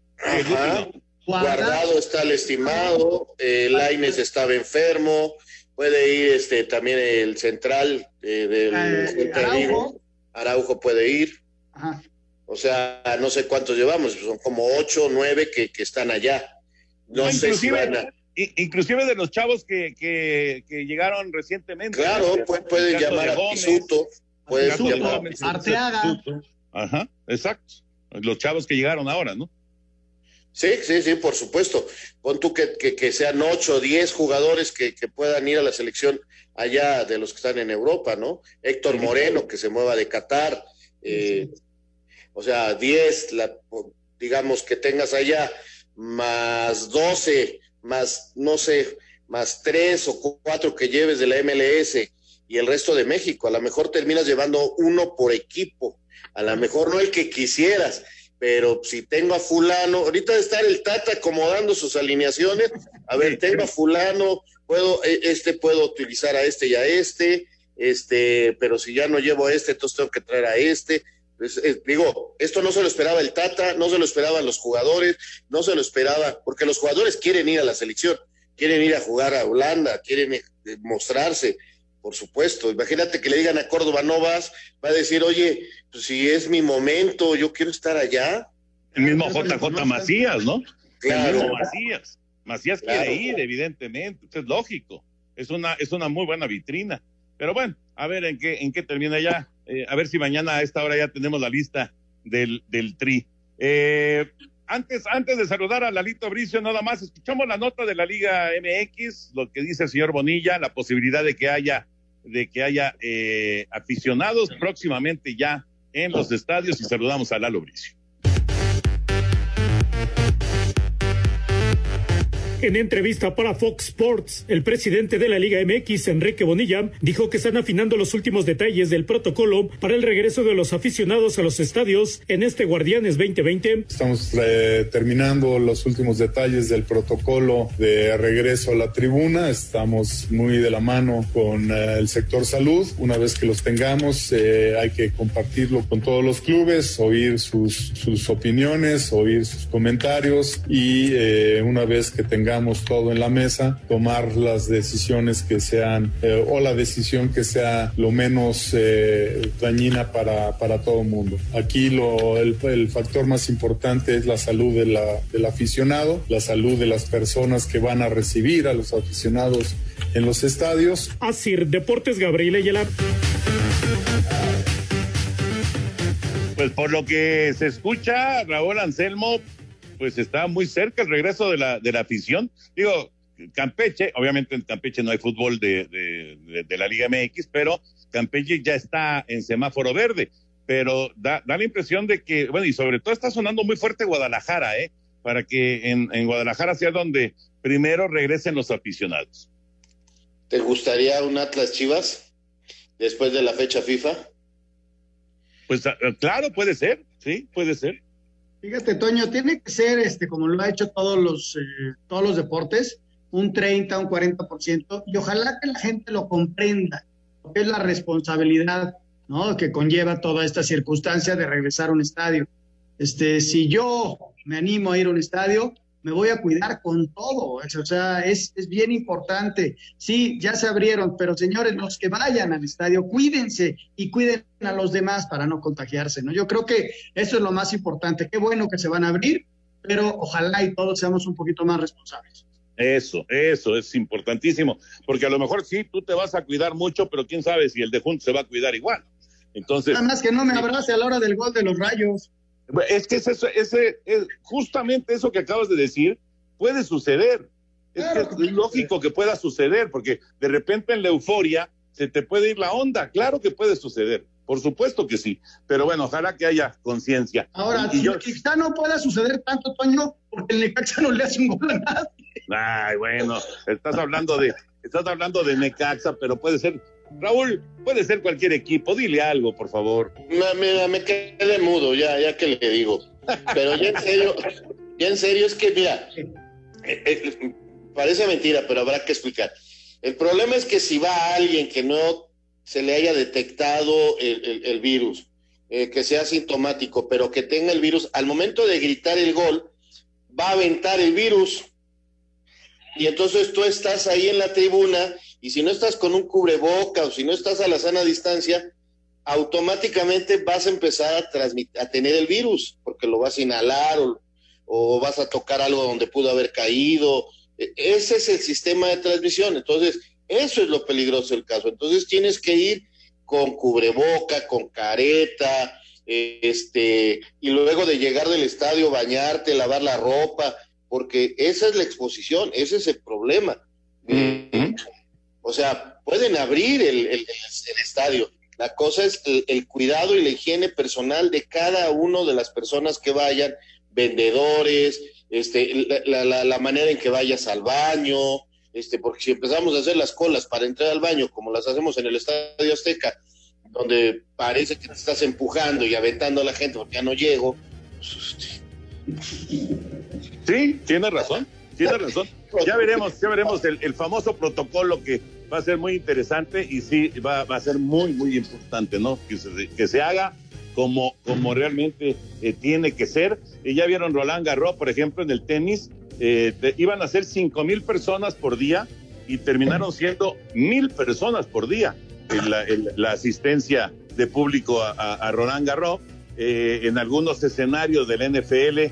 Guardado. está lastimado, eh, Laines estaba enfermo, puede ir este también el central eh, del eh, Araujo. Araujo puede ir. Ajá. O sea, no sé cuántos llevamos, son como ocho o nueve que, están allá. No, sé inclusive, Inclusive de los chavos que, que, llegaron recientemente. Claro, puede, llamar a Pisuto, puede llamar a Arteaga. Ajá, exacto. Los chavos que llegaron ahora, ¿no? Sí, sí, sí, por supuesto. Pon tú que, que, sean ocho o diez jugadores que, que, puedan ir a la selección allá de los que están en Europa, ¿no? Héctor Moreno, que se mueva de Qatar, eh, o sea, 10, digamos que tengas allá, más 12, más, no sé, más 3 o 4 que lleves de la MLS y el resto de México. A lo mejor terminas llevando uno por equipo, a lo mejor no el que quisieras, pero si tengo a fulano, ahorita de estar el Tata acomodando sus alineaciones, a ver, tengo a fulano, puedo, e, este puedo utilizar a este y a este, este, pero si ya no llevo a este, entonces tengo que traer a este. Digo, esto no se lo esperaba el Tata, no se lo esperaban los jugadores, no se lo esperaba, porque los jugadores quieren ir a la selección, quieren ir a jugar a Holanda, quieren eh, mostrarse, por supuesto. Imagínate que le digan a Córdoba no vas, va a decir, oye, pues si es mi momento, yo quiero estar allá. El mismo JJ Macías, ¿no? Claro. Macías. Macías quiere ir, evidentemente, es lógico. Es una, es una muy buena vitrina. Pero bueno, a ver en qué, en qué termina ya eh, a ver si mañana a esta hora ya tenemos la lista del, del tri. Eh, antes, antes de saludar a Lalito Bricio, nada más escuchamos la nota de la Liga MX, lo que dice el señor Bonilla, la posibilidad de que haya, de que haya eh, aficionados próximamente ya en los estadios y saludamos a Lalo Bricio. En entrevista para Fox Sports, el presidente de la Liga MX, Enrique Bonilla, dijo que están afinando los últimos detalles del protocolo para el regreso de los aficionados a los estadios en este Guardianes 2020. Estamos eh, terminando los últimos detalles del protocolo de regreso a la tribuna. Estamos muy de la mano con eh, el sector salud. Una vez que los tengamos, eh, hay que compartirlo con todos los clubes, oír sus, sus opiniones, oír sus comentarios y una vez que tengamos tengamos todo en la mesa, tomar las decisiones que sean eh, o la decisión que sea lo menos eh, dañina para, para todo el mundo. Aquí lo, el, el, factor más importante es la salud de la, del aficionado, la salud de las personas que van a recibir a los aficionados en los estadios. Así, Deportes Gabriel Ayala. Pues por lo que se escucha, Raúl Anselmo, pues está muy cerca el regreso de la, de la afición. Digo, Campeche, obviamente en Campeche no hay fútbol de, de, de, la Liga MX, pero Campeche ya está en semáforo verde. Pero da, da, la impresión de que, bueno, y sobre todo está sonando muy fuerte Guadalajara, ¿eh? Para que en, en Guadalajara sea donde primero regresen los aficionados. ¿Te gustaría un Atlas Chivas después de la fecha FIFA? Pues ah, claro, puede ser, sí, puede ser. Fíjate, Toño, tiene que ser, este, como lo ha hecho todos los, eh, todos los deportes, un 30, un 40%, y ojalá que la gente lo comprenda, porque es la responsabilidad, ¿no? Que conlleva toda esta circunstancia de regresar a un estadio. Este, si yo me animo a ir a un estadio, me voy a cuidar con todo. O sea, es, es, bien importante. Sí, ya se abrieron, pero señores, los que vayan al estadio, cuídense y cuiden a los demás para no contagiarse, ¿no? Yo creo que eso es lo más importante. Qué bueno que se van a abrir, pero ojalá y todos seamos un poquito más responsables. Eso, eso es importantísimo, porque a lo mejor sí, tú te vas a cuidar mucho, pero quién sabe si el de junto se va a cuidar igual. Entonces. Nada más que no me abrace a la hora del gol de los rayos. Es que es eso, ese, es justamente eso que acabas de decir puede suceder. Es, que es lógico que pueda suceder, porque de repente en la euforia se te puede ir la onda. Claro que puede suceder, por supuesto que sí. Pero bueno, ojalá que haya conciencia. Ahora, y, yo... quizá no pueda suceder tanto, Toño, porque el Necaxa no le hace un gol a nadie. Ay, bueno, estás hablando de, estás hablando de Necaxa, pero puede ser Raúl, puede ser cualquier equipo, dile algo, por favor. Me, me, quedé mudo, ya, ya que le digo. Pero ya en serio, ya en serio es que, mira, eh, eh, parece mentira, pero habrá que explicar. El problema es que si va alguien que no se le haya detectado el, virus, eh, que sea sintomático, pero que tenga el virus, al momento de gritar el gol, va a aventar el virus. Y entonces tú estás ahí en la tribuna y si no estás con un cubreboca o si no estás a la sana distancia, automáticamente vas a empezar a, a tener el virus, porque lo vas a inhalar o, vas a tocar algo donde pudo haber caído. E, ese es el sistema de transmisión. Entonces, eso es lo peligroso del caso. Entonces, tienes que ir con cubreboca, con careta, este, y luego de llegar del estadio, bañarte, lavar la ropa, porque esa es la exposición, ese es el problema. O sea, pueden abrir el, estadio. La cosa es el, cuidado y la higiene personal de cada uno de las personas que vayan, vendedores, este, la, manera en que vayas al baño, este, porque si empezamos a hacer las colas para entrar al baño, como las hacemos en el Estadio Azteca, donde parece que te estás empujando y aventando a la gente porque ya no llego. Sí, tiene razón, tiene razón. Ya veremos, ya veremos el famoso protocolo que va a ser muy interesante y sí, va, a ser muy, muy importante, ¿no? Que se, haga como, como realmente eh, tiene que ser. Ya vieron Roland Garros, por ejemplo, en el tenis, eh, iban a ser cinco mil personas por día y terminaron siendo mil personas por día la, asistencia de público a, Roland Garros. Eh, en algunos escenarios del NFL,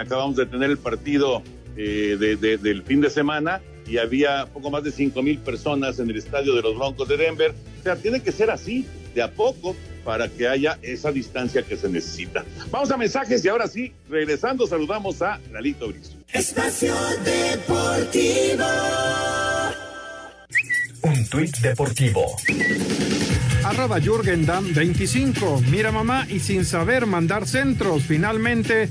acabamos de tener el partido del fin de semana y había poco más de cinco mil personas en el estadio de los Broncos de Denver. O sea, tiene que ser así, de a poco, para que haya esa distancia que se necesita. Vamos a mensajes y ahora sí, regresando, saludamos a Lalito Brizo. Espacio Deportivo. Un tuit deportivo. Arroba Jürgen 25. Mira mamá y sin saber mandar centros, finalmente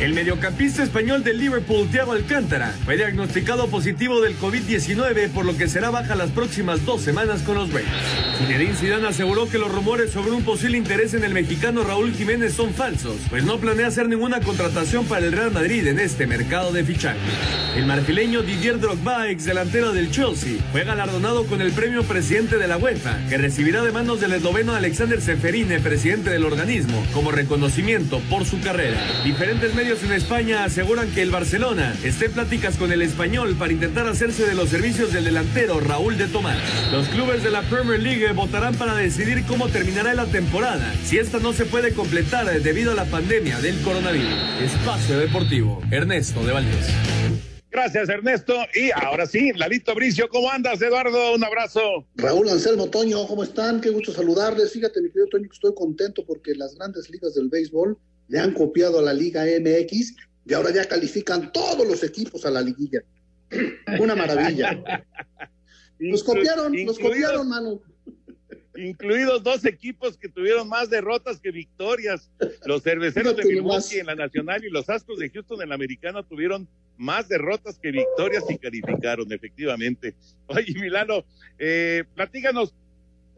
El mediocampista español del Liverpool, Thiago Alcántara, fue diagnosticado positivo del COVID-19, por lo que será baja las próximas dos semanas con los Reyes. Zinedine Zidane aseguró que los rumores sobre un posible interés en el mexicano Raúl Jiménez son falsos, pues no planea hacer ninguna contratación para el Real Madrid en este mercado de fichajes. El marfileño Didier Drogba, ex delantero del Chelsea, fue galardonado con el premio presidente de la UEFA, que recibirá de manos del esloveno Alexander Seferine, presidente del organismo, como reconocimiento por su carrera. Diferentes medios en España aseguran que el Barcelona esté en pláticas con el español para intentar hacerse de los servicios del delantero Raúl de Tomás. Los clubes de la Premier League votarán para decidir cómo terminará la temporada, si esta no se puede completar debido a la pandemia del coronavirus. Espacio Deportivo, Ernesto de Valdés. Gracias, Ernesto. Y ahora sí, Lalito Bricio, ¿cómo andas, Eduardo? Un abrazo. Raúl Anselmo, Toño, ¿cómo están? Qué gusto saludarles. Fíjate, mi querido Toño, que estoy contento porque las grandes ligas del béisbol le han copiado a la Liga MX y ahora ya califican todos los equipos a la liguilla. (clears throat) Una maravilla. Nos copiaron, nos copiaron, mano. Incluidos dos equipos que tuvieron más derrotas que victorias. Los cerveceros de Milwaukee en la Nacional y los Astros de Houston en la Americana tuvieron más derrotas que victorias y calificaron, efectivamente. Oye, Milano, eh, platíganos,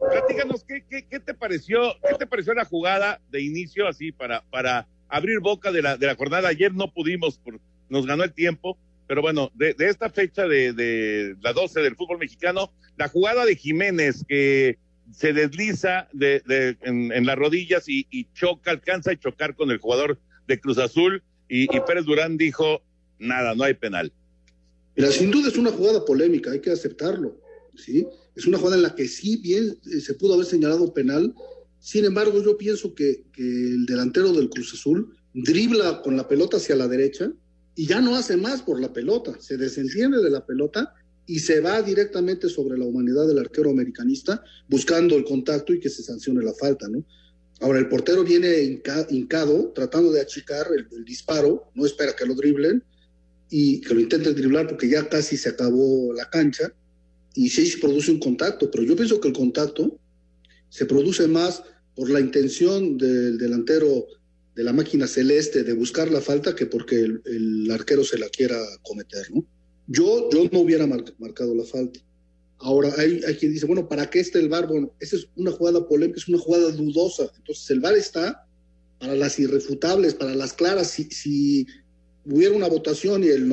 platíganos ¿qué, qué, te pareció, qué te pareció la jugada de inicio así para, para abrir boca de la, de la jornada. Ayer no pudimos, por, nos ganó el tiempo, pero bueno, de, de esta fecha de, de, la 12 del fútbol mexicano, la jugada de Jiménez que se desliza de, de en, en, las rodillas y, y, choca, alcanza a chocar con el jugador de Cruz Azul y, y Pérez Durán dijo, nada, no hay penal. Mira, sin duda es una jugada polémica, hay que aceptarlo, ¿sí? Es una jugada en la que sí bien eh, se pudo haber señalado penal, sin embargo yo pienso que, que el delantero del Cruz Azul dribla con la pelota hacia la derecha y ya no hace más por la pelota, se desentiende de la pelota y se va directamente sobre la humanidad del arquero americanista buscando el contacto y que se sancione la falta, ¿no? Ahora el portero viene hincado tratando de achicar el, el disparo, no espera que lo driblen y que lo intenten driblar porque ya casi se acabó la cancha y se produce un contacto, pero yo pienso que el contacto se produce más por la intención del delantero de la máquina celeste de buscar la falta que porque el, arquero se la quiera cometer, ¿no? Yo, yo no hubiera mar, marcado la falta. Ahora hay, hay, quien dice, bueno, ¿para qué está el VAR? Bueno, esa es una jugada polémica, es una jugada dudosa. Entonces el VAR está para las irrefutables, para las claras. Si, si hubiera una votación y el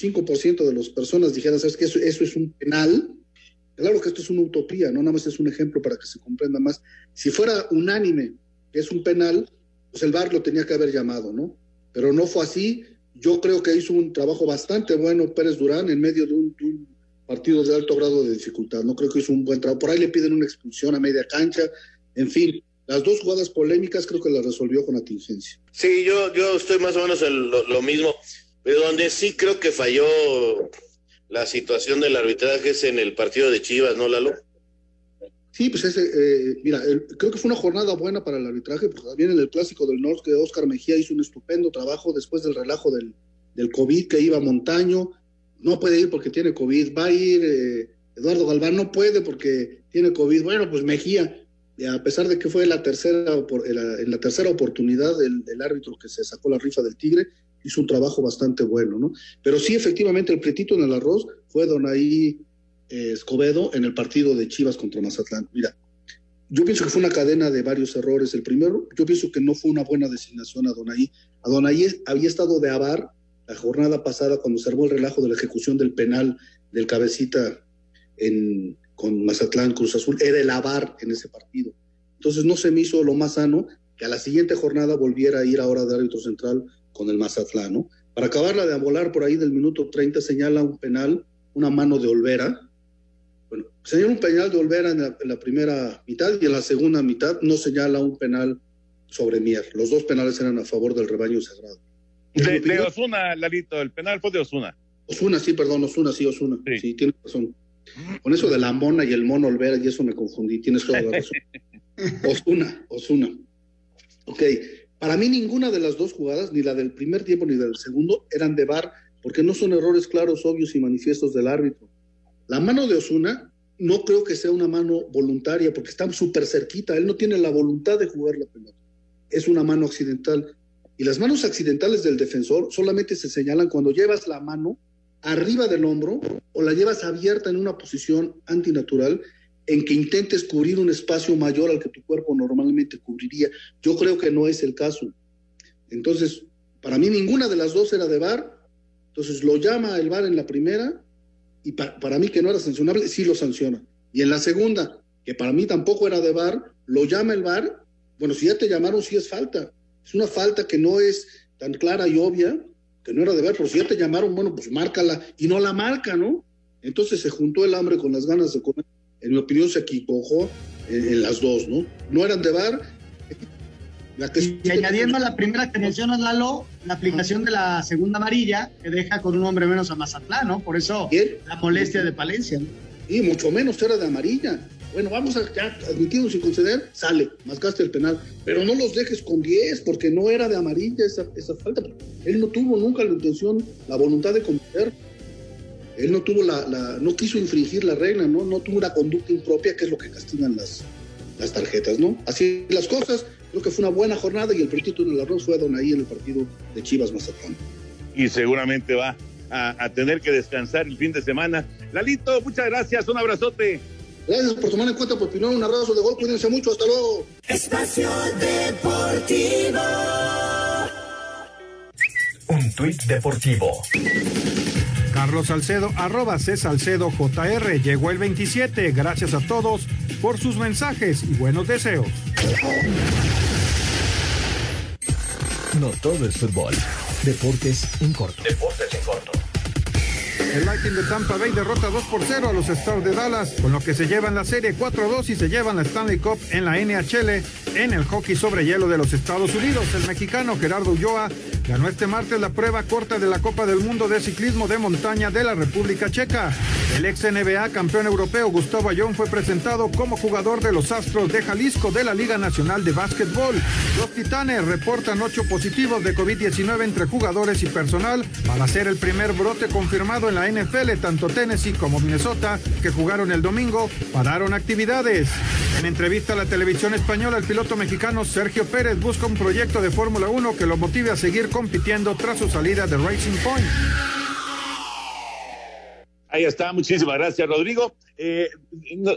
95% de las personas dijeran, ¿sabes qué? Eso, eso es un penal. Claro que esto es una utopía, no nada más es un ejemplo para que se comprenda más. Si fuera unánime que es un penal, pues el VAR lo tenía que haber llamado, ¿no? Pero no fue así. Yo creo que hizo un trabajo bastante bueno Pérez Durán en medio de un, partido de alto grado de dificultad. No creo que hizo un buen trabajo. Por ahí le piden una expulsión a media cancha. En fin, las dos jugadas polémicas creo que las resolvió con atingencia. Sí, yo, yo estoy más o menos en lo mismo. Pero donde sí creo que falló la situación del arbitraje es en el partido de Chivas, ¿no, Lalo? Sí, pues ese, eh, mira, creo que fue una jornada buena para el arbitraje, porque también en el clásico del norte, Oscar Mejía hizo un estupendo trabajo después del relajo del, del COVID que iba a Montaño, no puede ir porque tiene COVID, va a ir eh, Eduardo Galván, no puede porque tiene COVID, bueno, pues Mejía, a pesar de que fue la tercera, en la tercera oportunidad el, el árbitro que se sacó la rifa del Tigre, hizo un trabajo bastante bueno, ¿no? Pero sí, efectivamente, el pretito en el arroz fue Donaí eh, Escobedo en el partido de Chivas contra Mazatlán. Mira, yo pienso que fue una cadena de varios errores. El primero, yo pienso que no fue una buena designación a Donaí. A Donaí había estado de avar la jornada pasada cuando se armó el relajo de la ejecución del penal del cabecita en, con Mazatlán Cruz Azul. Era el avar en ese partido. Entonces no se me hizo lo más sano que a la siguiente jornada volviera a ir ahora de árbitro central con el Mazatlán, ¿no? Para acabarla de volar por ahí del minuto 30 señala un penal, una mano de Olvera. Bueno, señala un penal de Olvera en la, en la, primera mitad y en la segunda mitad no señala un penal sobre Mier. Los dos penales eran a favor del rebaño sagrado. De, de Osuna, Lalito, el penal fue de Osuna. Osuna, sí, perdón, Osuna, sí, Osuna. Sí, sí tienes razón. Con eso de la mona y el mono Olvera, y eso me confundí, tienes toda la razón. (laughs) Osuna, Osuna. Ok, para mí ninguna de las dos jugadas, ni la del primer tiempo ni la del segundo, eran de VAR, porque no son errores claros, obvios y manifiestos del árbitro. La mano de Osuna no creo que sea una mano voluntaria, porque está súper cerquita, él no tiene la voluntad de jugar la pelota. Es una mano accidental. Y las manos accidentales del defensor solamente se señalan cuando llevas la mano arriba del hombro o la llevas abierta en una posición antinatural en que intentes cubrir un espacio mayor al que tu cuerpo normalmente cubriría. Yo creo que no es el caso. Entonces, para mí ninguna de las dos era de VAR. Entonces lo llama el VAR en la primera y para mí que no era sancionable, sí lo sanciona. Y en la segunda, que para mí tampoco era de VAR, lo llama el VAR. Bueno, si ya te llamaron, sí es falta. Es una falta que no es tan clara y obvia, que no era de VAR, pero si ya te llamaron, bueno, pues márcala. Y no la marca, ¿no? Entonces se juntó el hambre con las ganas de comer. En mi opinión se equivocó en, las dos, ¿no? No eran de VAR. y, añadiendo a la primera que mencionas, Lalo, la aplicación de la segunda amarilla, que deja con un hombre menos a Mazatlán, ¿no? Por eso la molestia de Palencia, ¿no? Y mucho menos era de amarilla. Bueno, vamos a ya admitido sin conceder, sale, mascaste el penal. Pero no los dejes con 10, porque no era de amarilla esa, esa falta. Él no tuvo nunca la intención, la voluntad de cometer. Él no tuvo la, la, no quiso infringir la regla, ¿no? No tuvo una conducta impropia, que es lo que castigan las, las tarjetas, ¿no? Así las cosas, creo que fue una buena jornada y el proyecto en el arroz fue don ahí en el partido de Chivas Mazatlán. Y seguramente va a, tener que descansar el fin de semana. Lalito, muchas gracias, un abrazote. Gracias por tomar en cuenta por opinión, un abrazo de gol, cuídense mucho, hasta luego. Espacio Deportivo. Un tuit deportivo. Carlos Salcedo, arroba C Salcedo JR, llegó el 27. Gracias a todos por sus mensajes y buenos deseos. No todo es fútbol. Deportes en corto. Deportes en corto. El Lightning de Tampa Bay derrota 2 por 0 a los Stars de Dallas, con lo que se llevan la serie 4-2 y se llevan la Stanley Cup en la NHL en el hockey sobre hielo de los Estados Unidos. El mexicano Gerardo Ulloa ganó este martes la prueba corta de la Copa del Mundo de Ciclismo de Montaña de la República Checa. El ex NBA campeón europeo Gustavo Ayón fue presentado como jugador de los Astros de Jalisco de la Liga Nacional de Básquetbol. Los Titanes reportan ocho positivos de COVID-19 entre jugadores y personal para ser el primer brote confirmado en la NFL, tanto Tennessee como Minnesota, que jugaron el domingo, pararon actividades. En entrevista a la televisión española, el piloto mexicano Sergio Pérez busca un proyecto de Fórmula 1 que lo motive a seguir compitiendo tras su salida de Racing Point. Ahí está, muchísimas gracias, Rodrigo. Eh,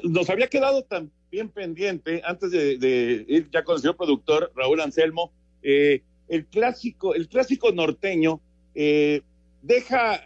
nos había quedado también pendiente, antes de, ir ya con el señor productor Raúl Anselmo, eh, el clásico, el clásico norteño eh, deja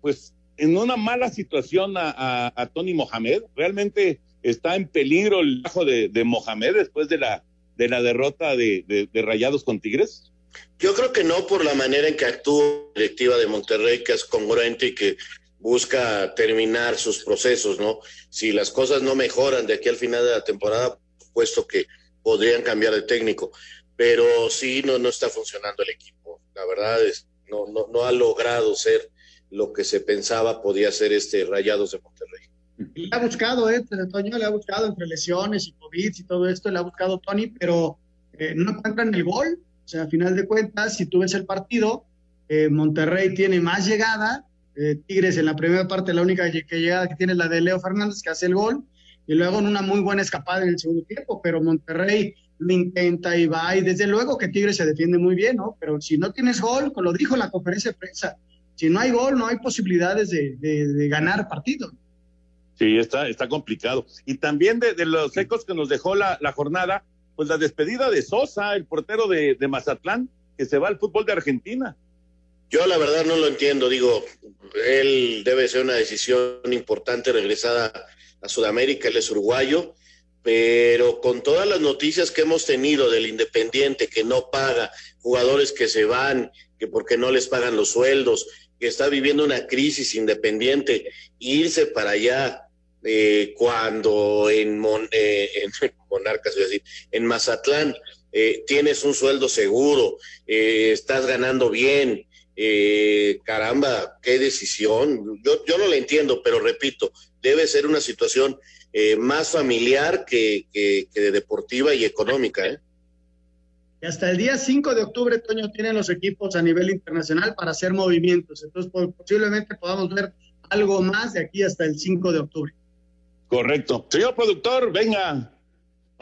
pues en una mala situación a, Tony Mohamed. Realmente está en peligro el bajo de, Mohamed después de la, de la derrota de, Rayados con Tigres. Yo creo que no por la manera en que actúa la directiva de Monterrey, que es congruente y que busca terminar sus procesos, ¿no? Si las cosas no mejoran de aquí al final de la temporada, puesto que podrían cambiar de técnico, pero sí no, no está funcionando el equipo. La verdad es, no, no, no ha logrado ser lo que se pensaba podía ser este Rayados de Monterrey. Le ha buscado, eh, Toño, le ha buscado entre lesiones y COVID y todo esto, le ha buscado Tony, pero eh, no encuentran el gol. Sea, a final de cuentas, si tú ves el partido, eh, Monterrey tiene más llegada, eh, Tigres en la primera parte, la única llegada que tiene es la de Leo Fernández, que hace el gol, y luego en una muy buena escapada en el segundo tiempo, pero Monterrey lo intenta y va, y desde luego que Tigres se defiende muy bien, ¿no? Pero si no tienes gol, como lo dijo en la conferencia de prensa, si no hay gol, no hay posibilidades de, ganar partido. Sí, está, está complicado. Y también de, los ecos que nos dejó la, jornada, pues la despedida de Sosa, el portero de, Mazatlán, que se va al fútbol de Argentina. Yo la verdad no lo entiendo, digo, él debe ser una decisión importante regresada a Sudamérica, él es uruguayo, pero con todas las noticias que hemos tenido del Independiente que no paga, jugadores que se van, que porque no les pagan los sueldos, que está viviendo una crisis independiente, irse para allá eh, cuando en, eh, en Monarcas, decir, en Mazatlán eh, tienes un sueldo seguro, estás ganando bien, caramba, qué decisión. Yo, yo no la entiendo, pero repito, debe ser una situación más familiar que, que, que deportiva y económica. ¿eh? Y hasta el día 5 de octubre, Toño, tienen los equipos a nivel internacional para hacer movimientos. Entonces, posiblemente podamos ver algo más de aquí hasta el 5 de octubre. Correcto. Señor productor, venga.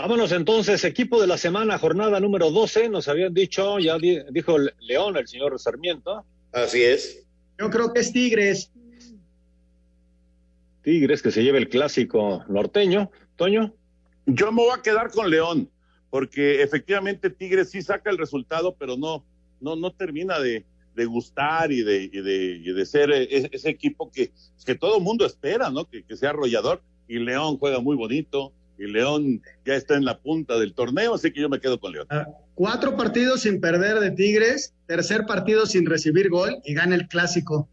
Vámonos entonces, equipo de la semana, jornada número 12, nos habían dicho, ya dijo León, el señor Sarmiento. Así es. Yo creo que es Tigres. Tigres que se lleve el clásico norteño. Toño. Yo me voy a quedar con León, porque efectivamente Tigres sí saca el resultado, pero no, no, no termina de, gustar y de, de, ser ese, equipo que, que todo el mundo espera, ¿no? Que, que sea arrollador. Y León juega muy bonito y León ya está en la punta del torneo, así que yo me quedo con León. Ah, cuatro partidos sin perder de Tigres, tercer partido sin recibir gol y gana el clásico.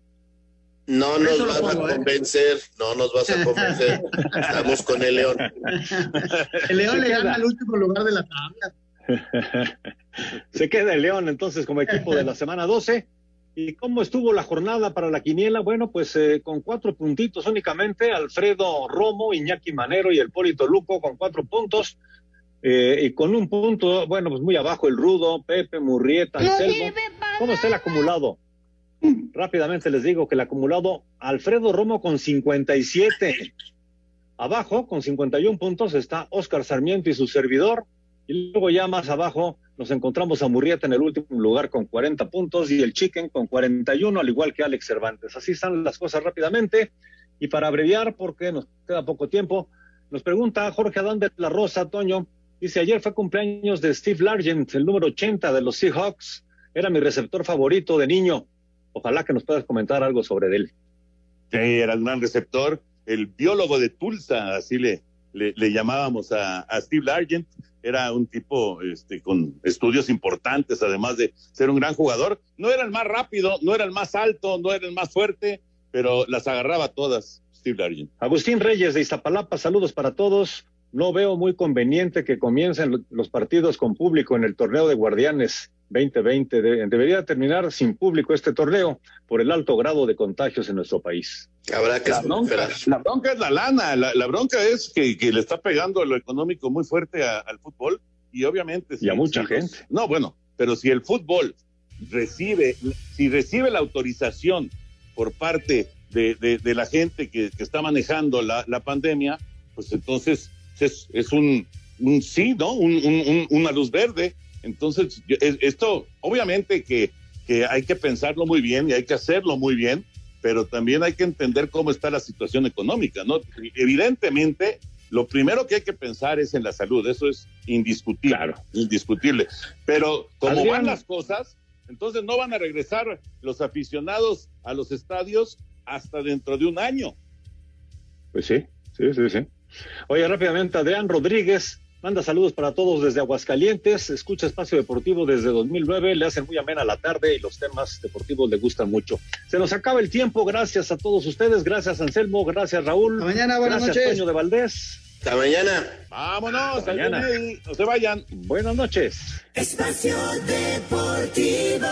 No nos vas a ¿eh? convencer, no nos vas a (laughs) convencer. Estamos con el León. (laughs) El León le gana al último lugar de la tabla. (laughs) Se queda el León entonces como equipo de la semana 12. ¿Y cómo estuvo la jornada para la quiniela? Bueno, pues eh, con cuatro puntitos únicamente, Alfredo Romo, Iñaki Manero y el Polito Luco con cuatro puntos. Eh, y con un punto, bueno, pues muy abajo el Rudo, Pepe, Murrieta, Anselmo. ¿Cómo está el acumulado? Rápidamente les digo que el acumulado, Alfredo Romo con 57. Abajo, con 51 puntos, está Oscar Sarmiento y su servidor. Y luego ya más abajo, nos encontramos a Murrieta en el último lugar con 40 puntos y el Chicken con 41, al igual que Alex Cervantes. Así están las cosas rápidamente. Y para abreviar, porque nos queda poco tiempo, nos pregunta Jorge Adán de la Rosa, Toño, dice, ayer fue cumpleaños de Steve Largent, el número 80 de los Seahawks. Era mi receptor favorito de niño. Ojalá que nos puedas comentar algo sobre él. Sí, era un gran receptor, el biólogo de Tulsa, así le, le, llamábamos a, a Steve Largent era un tipo este, con estudios importantes, además de ser un gran jugador. No era el más rápido, no era el más alto, no era el más fuerte, pero las agarraba todas, Steve. Agustín Reyes de Iztapalapa, saludos para todos. No veo muy conveniente que comiencen los partidos con público en el torneo de guardianes 2020. debería terminar sin público este torneo por el alto grado de contagios en nuestro país. Habrá que la bronca, la bronca es la lana, la, bronca es que, le está pegando lo económico muy fuerte al fútbol y obviamente... y a mucha gente. no, bueno, pero si el fútbol recibe, si recibe la autorización por parte de, la gente que, está manejando la, pandemia, pues entonces es, es un, un, sí, ¿no? una luz verde entonces, esto, obviamente que, hay que pensarlo muy bien y hay que hacerlo muy bien, pero también hay que entender cómo está la situación económica, ¿no? Evidentemente, lo primero que hay que pensar es en la salud, eso es indiscutible, claro. indiscutible. Pero como van las cosas, entonces no van a regresar los aficionados a los estadios hasta dentro de un año. Pues sí, sí, sí, sí. Oye, rápidamente, Adrián Rodríguez Manda saludos para todos desde Aguascalientes, escucha Espacio Deportivo desde 2009, le hacen muy amena la tarde y los temas deportivos le gustan mucho. Se nos acaba el tiempo, gracias a todos ustedes, gracias Anselmo, gracias Raúl. Hasta mañana, buenas gracias, noches. Toño de Valdés. Hasta mañana. Vámonos, mañana. no se vayan. Buenas noches. Espacio Deportivo.